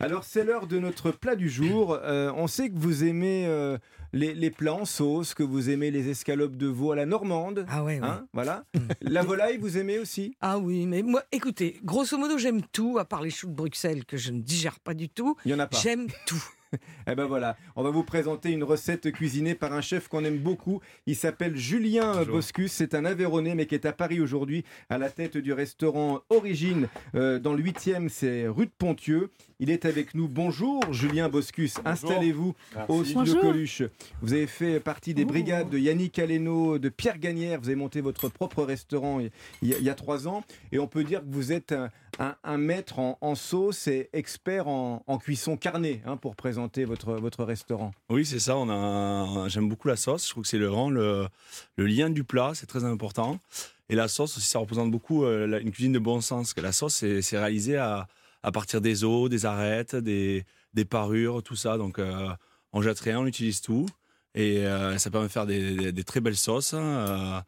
Alors c'est l'heure de notre plat du jour. Euh, on sait que vous aimez euh, les, les plats en sauce, que vous aimez les escalopes de veau à la normande. Ah ouais, ouais. Hein, voilà. la volaille, vous aimez aussi? Ah oui, mais moi, écoutez, grosso modo, j'aime tout, à part les choux de Bruxelles que je ne digère pas du tout. Il y en a pas. J'aime tout. Eh ben voilà, on va vous présenter une recette cuisinée par un chef qu'on aime beaucoup. Il s'appelle Julien Bonjour. Boscus. C'est un Aveyronais, mais qui est à Paris aujourd'hui, à la tête du restaurant Origine, euh, dans le 8e, c'est rue de Pontieux. Il est avec nous. Bonjour, Julien Boscus. Installez-vous au studio. Coluche. Vous avez fait partie des brigades de Yannick Aleno, de Pierre Gagnère. Vous avez monté votre propre restaurant il y a, il y a trois ans. Et on peut dire que vous êtes un, un- un maître en, en sauce et expert en, en cuisson carnée hein, pour présenter votre, restaurant. Oui, c'est ça. J'aime beaucoup la sauce. Je trouve que c'est vraiment le, le lien du plat, c'est très important. Et la sauce aussi, ça représente beaucoup euh, une cuisine de bon sens. La sauce, c'est, réalisé à, partir des os, des arêtes, des, parures, tout ça. Donc, euh, on jette rien, on utilise tout. Et euh, ça permet de faire des, très belles sauces euh,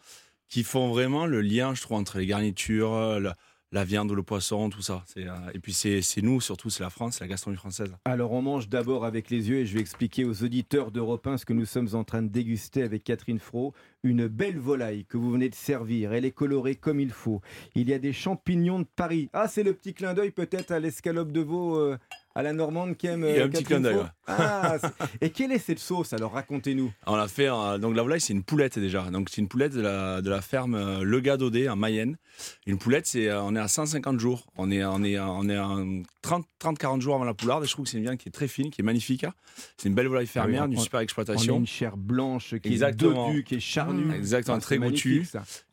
qui font vraiment le lien, je trouve, entre les garnitures, la, la viande le poisson, tout ça. Euh, et puis, c'est, nous, surtout, c'est la France, la gastronomie française. Alors on mange d'abord avec les yeux et je vais expliquer aux auditeurs d'Europe 1 ce que nous sommes en train de déguster avec Catherine Fro. Une belle volaille que vous venez de servir. Elle est colorée comme il faut. Il y a des champignons de Paris. Ah, c'est le petit clin d'œil peut-être à l'escalope de veau euh, à la normande qu'aime Il y a euh, un petit clin d'œil, ouais. Ah, et quelle est cette sauce Alors racontez-nous. On l'a fait, euh, donc la volaille c'est une poulette déjà. Donc c'est une poulette de la, de la ferme euh, Le Gadaudet en Mayenne. Une poulette, c'est, euh, on est à 150 jours. On est, on est, on est à 30-40 jours avant la poularde. Et je trouve que c'est une viande qui est très fine, qui est magnifique. C'est une belle volaille fermière, Ah oui, d'une super On a exploitation. une chair blanche qui Exactement. est dodue, qui est charnue. Mmh. Exactement, Ah, très goûtue.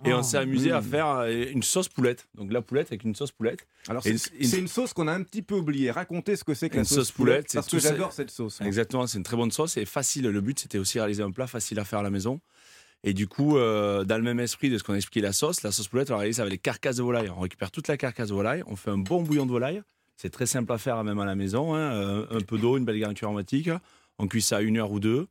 Et Ah. on s'est amusé à Mm. faire une sauce poulette. Donc la poulette avec une sauce poulette. Alors c'est une- une sauce qu'on a un petit peu oubliée. Racontez ce que c'est que la Une sauce, sauce poulette, parce que j'adore cette sauce. Exactement, c'est une très bonne sauce et facile. Le but, c'était aussi réaliser un plat facile à faire à la maison. Et du coup, euh, dans le même esprit de ce qu'on a expliqué la sauce, la sauce poulette, on la réalise avec les carcasses de volaille. On récupère toute la carcasse de volaille, on fait un bon bouillon de volaille. C'est très simple à faire même à la maison. hein. Euh, Un peu d'eau, une belle garniture aromatique. On cuit ça une heure ou deux.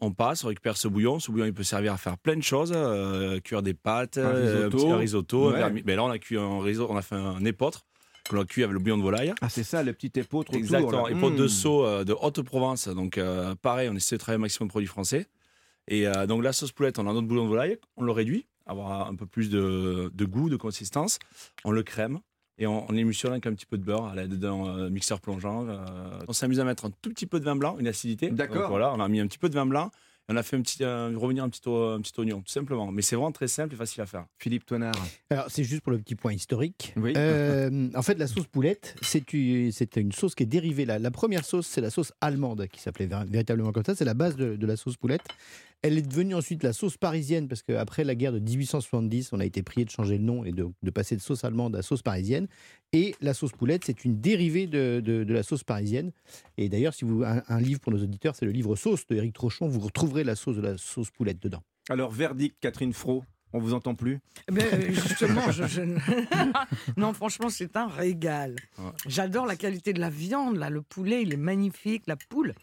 On passe, on récupère ce bouillon. Ce bouillon, il peut servir à faire plein de choses. euh, cuire des pâtes, Un risotto. petit risotto. un vermi- Ben là, on a cuit un risotto, on a fait un épeautre qu'on a cuit avec le bouillon de volaille. Ah, c'est ça, le petit épeautre autour. Exactement. là. Et pot de Mmh. saut euh, de Haute-Provence. Donc, euh, pareil, on essaie de travailler un maximum de produits français. Et euh, donc, la sauce poulette, on a notre bouillon de volaille, on le réduit, avoir un peu plus de, de goût, de consistance. On le crème et on, on émulsionne avec un petit peu de beurre à l'aide d'un euh, mixeur plongeant. on s'amuse à mettre un tout petit peu de vin blanc, une acidité. D'accord. Voilà, on a mis un petit peu de vin blanc. On a fait un petit, euh, revenir un petit, o- un petit oignon, tout simplement. Mais c'est vraiment très simple et facile à faire. Philippe Toinard. Alors, c'est juste pour le petit point historique. Oui. Euh, en fait, la sauce poulette, c'est une, sauce qui est dérivée. La, la première sauce, c'est la sauce allemande, qui s'appelait véritablement comme ça. C'est la base de, de la sauce poulette. Elle est devenue ensuite la sauce parisienne, parce qu'après la guerre de 1870, on a été prié de changer le nom et de, de passer de sauce allemande à sauce parisienne. Et la sauce poulette, c'est une dérivée de, de- de la sauce parisienne. Et d'ailleurs, si vous un, un livre pour nos auditeurs, c'est le livre Sauce de Éric Trochon. Vous retrouverez la sauce de la sauce poulette dedans. Alors, verdict, Catherine Fro. On vous entend plus? Eh ben, euh, justement, je, je ne- non, franchement, c'est un régal. J'adore la qualité de la viande, là. Le poulet, il est magnifique, la poule.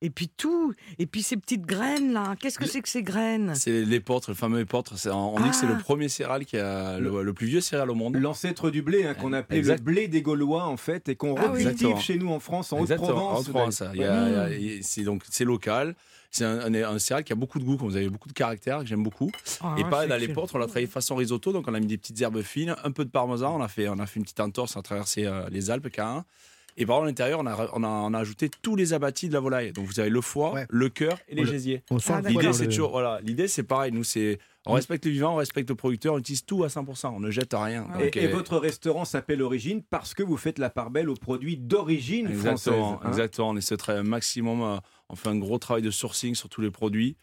Et puis tout. Et puis ces petites graines, là. Qu'est-ce que c'est que ces graines? C'est l'épeautre, le fameux épeautre. On dit que c'est le Ah. premier céréal qui a le, le plus vieux céréal au monde. L'ancêtre du blé, hein, qu'on appelait Exact. le blé des Gaulois, en fait, et qu'on Ah recultive chez nous en France, en Haute-Provence. en C'est donc c'est local. C'est un, un- un céréal qui a beaucoup de goût, comme vous avez beaucoup de caractère, que j'aime beaucoup. Ah, et dans excellent. l'épeautre, on l'a travaillé façon risotto, donc on a mis des petites herbes fines, un peu de parmesan, on a fait, on a fait une petite entorse, on a traversé euh, les Alpes, Caen. Et par contre, à l'intérieur, on a, on, a, on a ajouté tous les abattis de la volaille. Donc vous avez le foie, Ouais. le cœur et les On le- gésiers. On sent Ah, L'idée, c'est toujours, voilà, l'idée, c'est pareil. Nous, c'est, on respecte le vivant, on respecte le producteur, on utilise tout à 100%, on ne jette rien. Ah Et, Donc, et euh, votre restaurant s'appelle Origine parce que vous faites la part belle aux produits d'origine française. Exactement, hein. exactement. On essaie de travailler un maximum. euh, On fait un gros travail de sourcing sur tous les produits.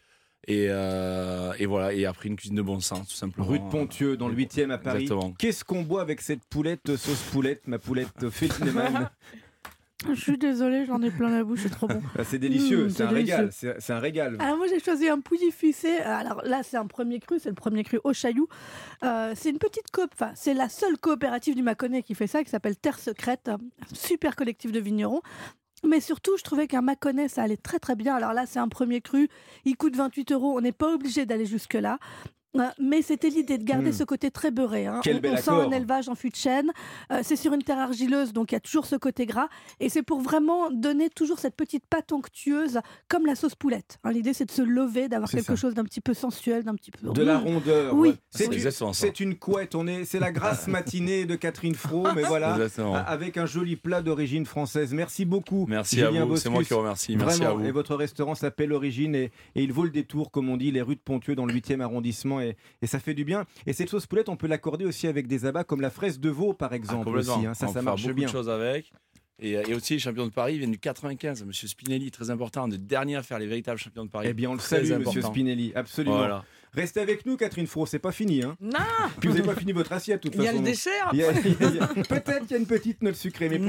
Et, euh, et voilà, et après une cuisine de bon sens, tout simplement. Rue de Pontieux, dans le 8e à Paris. Exactement. Qu'est-ce qu'on boit avec cette poulette, euh, sauce poulette, ma poulette Feldman Je suis désolée, j'en ai plein la bouche, c'est trop bon. Ah, C'est délicieux, Mmh, c'est un régal. C'est c'est un régal. Alors moi j'ai choisi un pouilly ficé. Alors là c'est un premier cru, c'est le premier cru au Chaillou. Euh, c'est une petite coop, enfin c'est la seule coopérative du Mâconnais qui fait ça, qui s'appelle Terre Secrète, un super collectif de vignerons. Mais surtout, je trouvais qu'un Mâconnais, ça allait très très bien. Alors là, c'est un premier cru, il coûte 28 euros, on n'est pas obligé d'aller jusque-là. Euh, mais c'était l'idée de garder Mm. ce côté très beurré. hein. Quel on bel on sent un élevage en fût de chêne. Euh, c'est sur une terre argileuse, donc il y a toujours ce côté gras. Et c'est pour vraiment donner toujours cette petite pâte onctueuse, comme la sauce poulette. hein. l'idée, c'est de se lever, d'avoir quelque ça. chose d'un petit peu sensuel, d'un petit peu. De la rondeur. Oui. ouais. C'est une, couette. On est, c'est la grasse matinée de Catherine Fro, mais voilà, avec un joli plat d'origine française. Merci beaucoup. Merci Julien à vous, c'est moi qui vous remercie. Merci Vraiment. à vous. Et votre restaurant s'appelle Origine et, et il vaut le détour, comme on dit, les rues de Pontieux dans le 8e arrondissement et, et ça fait du bien. Et cette sauce poulette, on peut l'accorder aussi avec des abats comme la fraise de veau, par Ah, exemple. complètement. aussi, hein. Ça, On ça marche beaucoup bien. de choses avec. Et, et aussi, les champions de Paris viennent du 95. Monsieur Spinelli, très important, de dernier à faire les véritables champions de Paris. Eh bien, on le salue, monsieur. Spinelli, absolument. Voilà. Restez avec nous, Catherine Fro, c'est pas fini. Hein. Non, Puis vous n'avez pas fini votre assiette, de toute il y a façon. le dessert. Il y a- y a- Peut-être qu'il y a une petite note sucrée, mais